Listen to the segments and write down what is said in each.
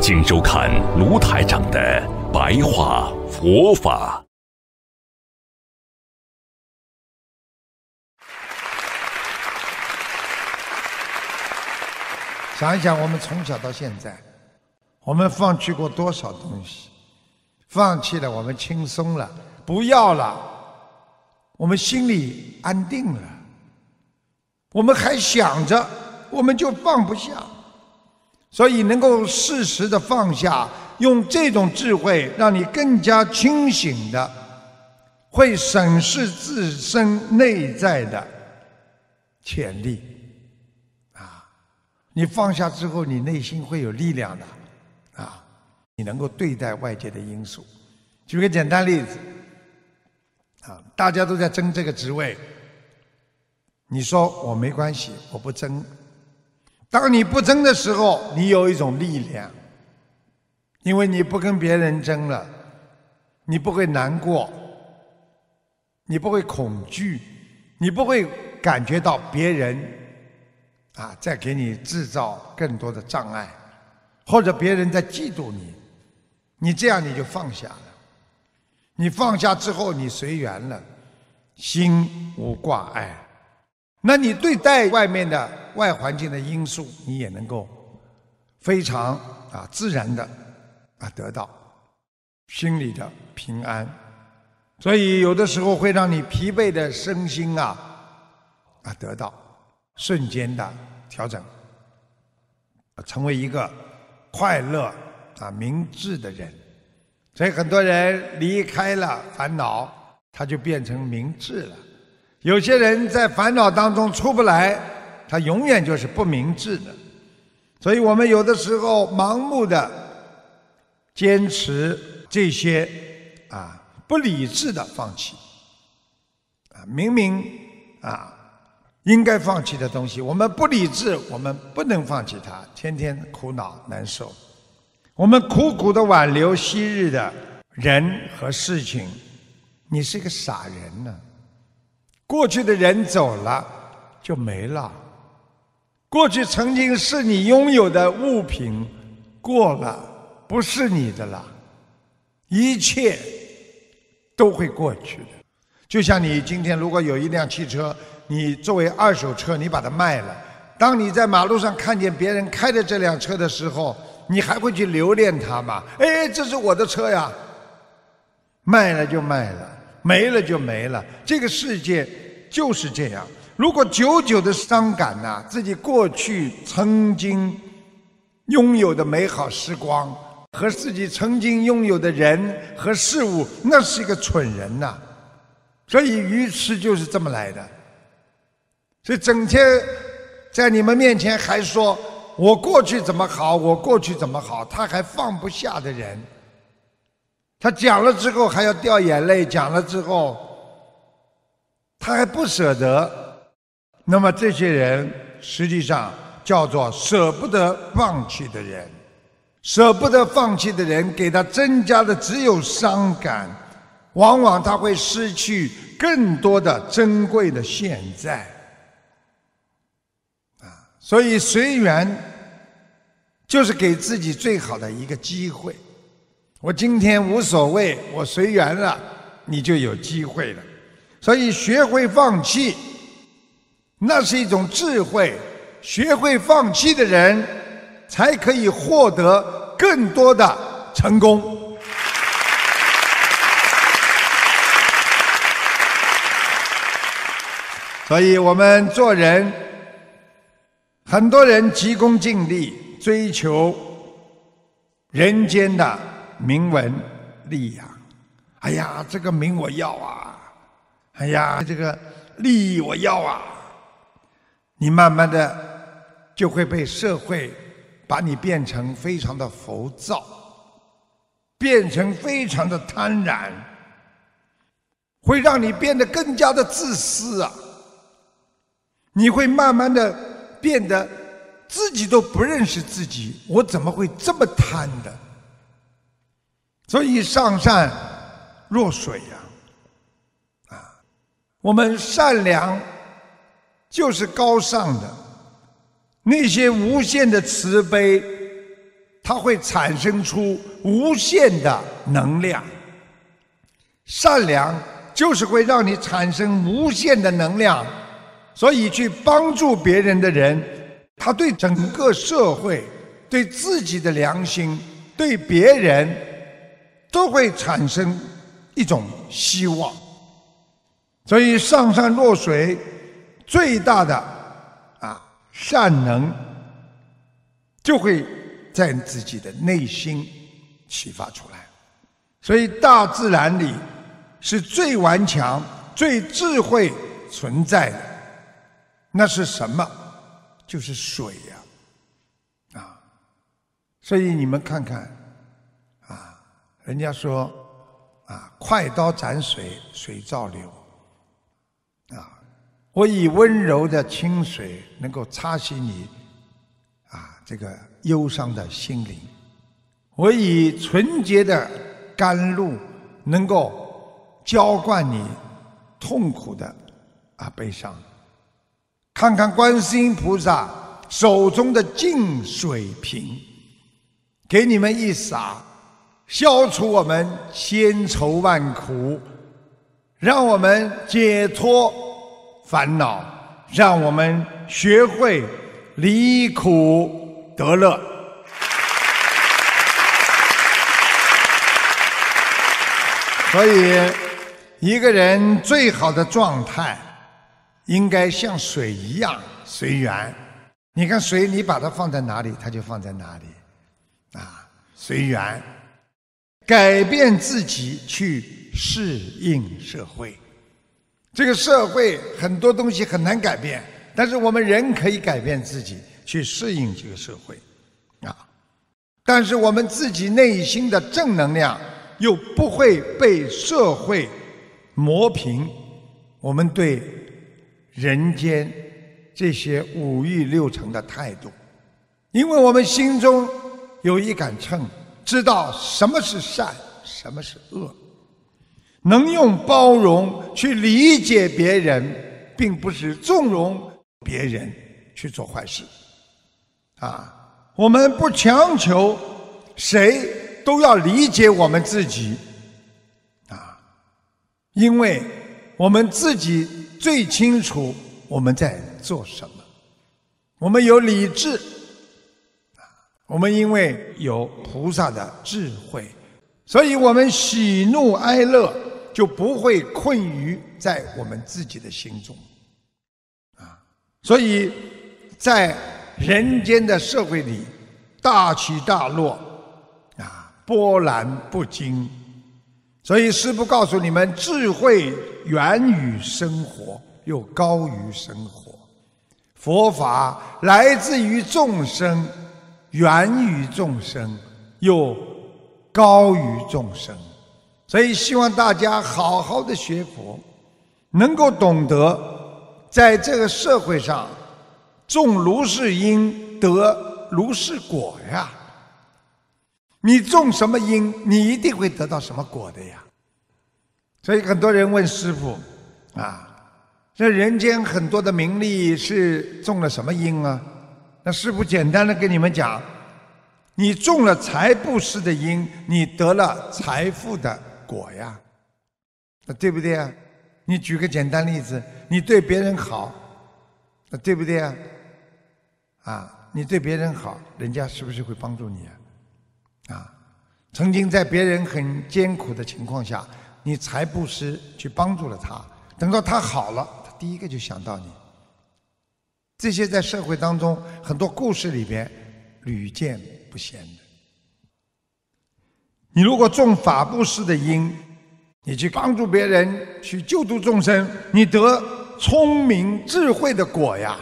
请收看卢台长的白话佛法。想一想，我们从小到现在，我们放弃过多少东西？放弃了，我们轻松了；不要了，我们心里安定了。我们还想着，我们就放不下。所以，能够适时的放下，用这种智慧，让你更加清醒的，会审视自身内在的潜力。啊，你放下之后，你内心会有力量的，啊，你能够对待外界的因素。举个简单例子，啊，大家都在争这个职位，你说我没关系，我不争。当你不争的时候，你有一种力量，因为你不跟别人争了，你不会难过，你不会恐惧，你不会感觉到别人啊在给你制造更多的障碍，或者别人在嫉妒你，你这样你就放下了。你放下之后，你随缘了，心无挂碍，那你对待外面的。外环境的因素，你也能够非常啊自然的啊得到心里的平安，所以有的时候会让你疲惫的身心啊啊得到瞬间的调整，成为一个快乐啊明智的人。所以很多人离开了烦恼，他就变成明智了；有些人在烦恼当中出不来。他永远就是不明智的，所以我们有的时候盲目的坚持这些啊不理智的放弃啊明明啊应该放弃的东西，我们不理智，我们不能放弃它，天天苦恼难受，我们苦苦的挽留昔日的人和事情，你是个傻人呢。过去的人走了就没了。过去曾经是你拥有的物品，过了不是你的了，一切都会过去的。就像你今天如果有一辆汽车，你作为二手车，你把它卖了，当你在马路上看见别人开着这辆车的时候，你还会去留恋它吗？哎，这是我的车呀！卖了就卖了，没了就没了，这个世界就是这样。如果久久的伤感呐，自己过去曾经拥有的美好时光和自己曾经拥有的人和事物，那是一个蠢人呐。所以愚痴就是这么来的。所以整天在你们面前还说我过去怎么好，我过去怎么好，他还放不下的人，他讲了之后还要掉眼泪，讲了之后他还不舍得。那么这些人实际上叫做舍不得放弃的人，舍不得放弃的人给他增加的只有伤感，往往他会失去更多的珍贵的现在。啊，所以随缘就是给自己最好的一个机会。我今天无所谓，我随缘了，你就有机会了。所以学会放弃。那是一种智慧，学会放弃的人，才可以获得更多的成功。所以我们做人，很多人急功近利，追求人间的名闻利养。哎呀，这个名我要啊！哎呀，这个利益我要啊！你慢慢的就会被社会把你变成非常的浮躁，变成非常的贪婪，会让你变得更加的自私啊！你会慢慢的变得自己都不认识自己，我怎么会这么贪的？所以上善若水呀，啊，我们善良就是高尚的，那些无限的慈悲。它会产生出无限的能量，善良就是会让你产生无限的能量，所以去帮助别人的人，他对整个社会、对自己的良心、对别人，都会产生一种希望。所以上善若水，最大的啊善能就会。在自己的内心启发出来，所以大自然里是最顽强、最智慧存在的。那是什么？就是水呀！啊，所以你们看看，人家说啊，快刀斩水，水照流。啊，我以温柔的清水能够擦洗你，啊，这个。忧伤的心灵，我以纯洁的甘露，能够浇灌你痛苦的啊悲伤。看看观世音菩萨手中的净水瓶，给你们一洒，消除我们千愁万苦，让我们解脱烦恼，让我们学会离苦。得乐，所以一个人最好的状态，应该像水一样随缘。你看水，你把它放在哪里，它就放在哪里，啊，随缘，改变自己去适应社会。这个社会很多东西很难改变，但是我们人可以改变自己。去适应这个社会，啊！但是我们自己内心的正能量又不会被社会磨平。我们对人间这些五欲六尘的态度，因为我们心中有一杆秤，知道什么是善，什么是恶，能用包容去理解别人，并不是纵容别人去做坏事。啊，我们不强求谁都要理解我们自己，啊，因为我们自己最清楚我们在做什么。我们有理智，我们因为有菩萨的智慧，所以我们喜怒哀乐就不会困于在我们自己的心中，啊，所以在。人间的社会里，大起大落，啊，波澜不惊。所以师父告诉你们：智慧源于生活，又高于生活；佛法来自于众生，源于众生，又高于众生。所以希望大家好好的学佛，能够懂得在这个社会上。种如是因得如是果呀！你种什么因，你一定会得到什么果的呀。所以很多人问师傅啊，这人间很多的名利是种了什么因啊？那师傅简单的跟你们讲，你种了财布施的因，你得了财富的果呀，那对不对啊？你举个简单例子，你对别人好，那对不对啊？啊，你对别人好，人家是不是会帮助你啊？啊，曾经在别人很艰苦的情况下，你财布施去帮助了他，等到他好了，他第一个就想到你。这些在社会当中很多故事里边屡见不鲜的。你如果种法布施的因，你去帮助别人去救度众生，你得聪明智慧的果呀。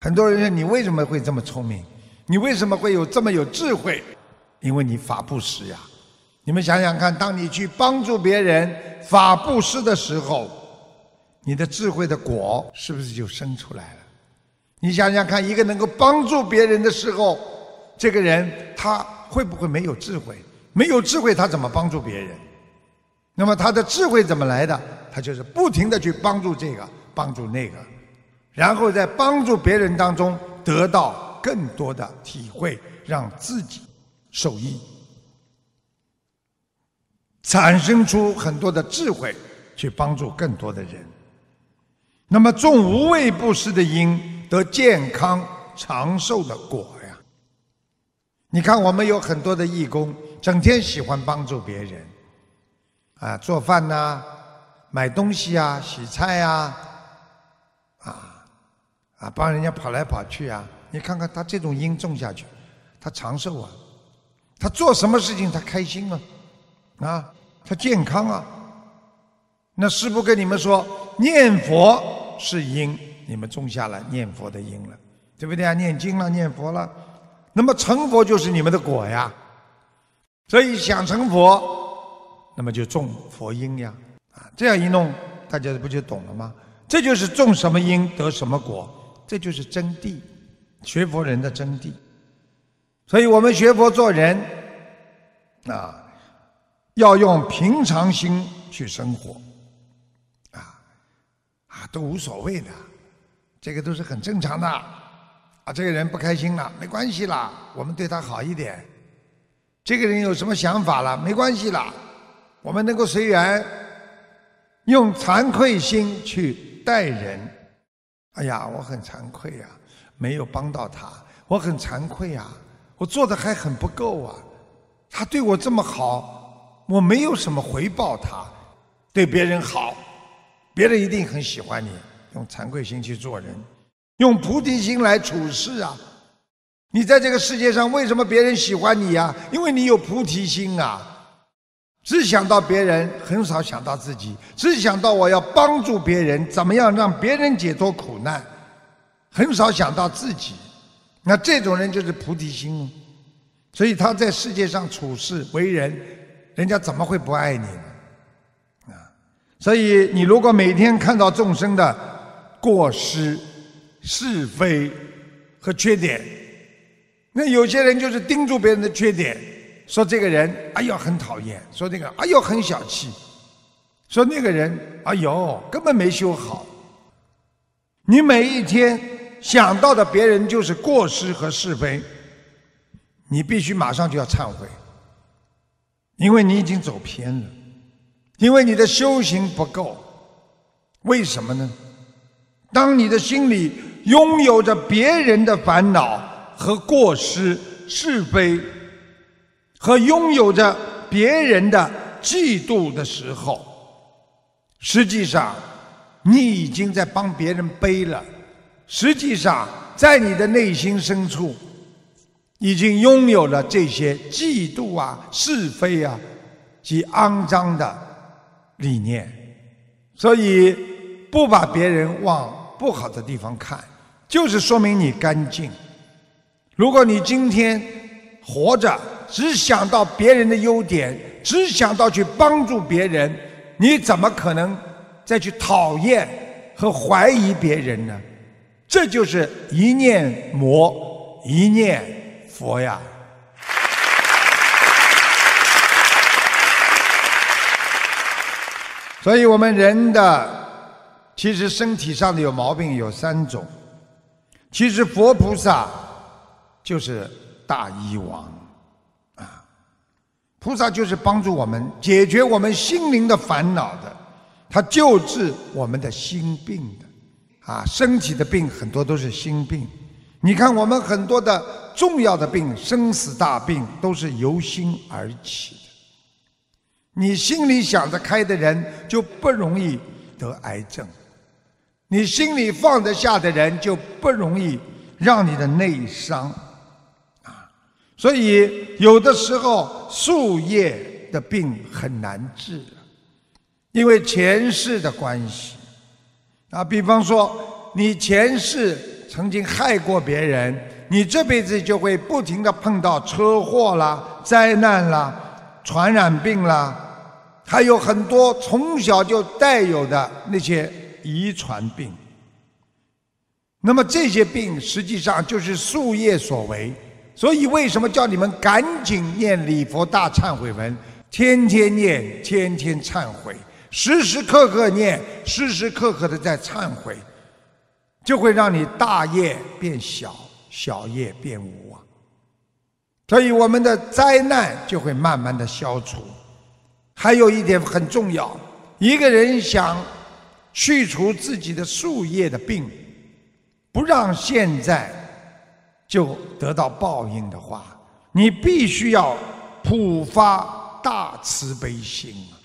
很多人说你为什么会这么聪明？你为什么会有这么有智慧？因为你法布施呀。你们想想看，当你去帮助别人法布施的时候，你的智慧的果是不是就生出来了？你想想看，一个能够帮助别人的时候，这个人他会不会没有智慧？没有智慧，他怎么帮助别人？那么他的智慧怎么来的？他就是不停的去帮助这个，帮助那个，然后在帮助别人当中得到更多的体会，让自己受益。产生出很多的智慧，去帮助更多的人。那么种无畏布施的因，得健康长寿的果呀。你看，我们有很多的义工，整天喜欢帮助别人，啊，做饭呐，买东西啊，洗菜呀，啊，啊，帮人家跑来跑去啊。你看看他这种因种下去，他长寿啊，他做什么事情他开心啊，啊。他健康啊，那师父跟你们说，念佛是因，你们种下了念佛的因了，对不对啊？念经了，念佛了，那么成佛就是你们的果呀。所以想成佛，那么就种佛因呀。啊，这样一弄，大家不就懂了吗？这就是种什么因得什么果，这就是真谛，学佛人的真谛。所以我们学佛做人，啊。要用平常心去生活，啊，都无所谓的，这个都是很正常的。啊，这个人不开心了，没关系啦，我们对他好一点。这个人有什么想法了，没关系啦，我们能够随缘，用惭愧心去待人。哎呀，我很惭愧呀，没有帮到他，我很惭愧呀，我做的还很不够啊，他对我这么好。我没有什么回报，他对别人好，别人一定很喜欢你。用惭愧心去做人，用菩提心来处事啊！你在这个世界上，为什么别人喜欢你呀？因为你有菩提心啊！只想到别人，很少想到自己；只想到我要帮助别人，怎么样让别人解脱苦难，很少想到自己。那这种人就是菩提心哦。所以他在世界上处事为人。人家怎么会不爱你呢？所以你如果每天看到众生的过失、是非和缺点，那有些人就是盯住别人的缺点，说这个人哎呦很讨厌，说那个哎呦很小气，说那个人哎呦根本没修好。你每一天想到的别人就是过失和是非，你必须马上就要忏悔。因为你已经走偏了，因为你的修行不够，为什么呢？当你的心里拥有着别人的烦恼和过失、是非，和拥有着别人的嫉妒的时候，实际上你已经在帮别人背了。实际上，在你的内心深处。已经拥有了这些嫉妒啊、是非啊及肮脏的理念，所以不把别人往不好的地方看，就是说明你干净。如果你今天活着只想到别人的优点，只想到去帮助别人，你怎么可能再去讨厌和怀疑别人呢？这就是一念魔，一念。佛呀，所以我们人的其实身体上的有毛病有三种，其实佛菩萨就是大医王啊，菩萨就是帮助我们解决我们心灵的烦恼的，他救治我们的心病的啊，身体的病很多都是心病。你看，我们很多的重要的病、生死大病，都是由心而起。你心里想得开的人，就不容易得癌症；你心里放得下的人，就不容易让你的内伤。啊，所以有的时候树叶的病很难治，因为前世的关系。啊，比方说你前世。曾经害过别人，你这辈子就会不停的碰到车祸啦、灾难啦、传染病啦，还有很多从小就带有的那些遗传病。那么这些病实际上就是宿业所为，所以为什么叫你们赶紧念礼佛大忏悔文，天天念，天天忏悔，时时刻刻念，时时刻刻的在忏悔，就会让你大业变小，小业变无啊。所以我们的灾难就会慢慢的消除。还有一点很重要，一个人想去除自己的树叶的病。不让现在就得到报应的话，你必须要普发大慈悲心啊！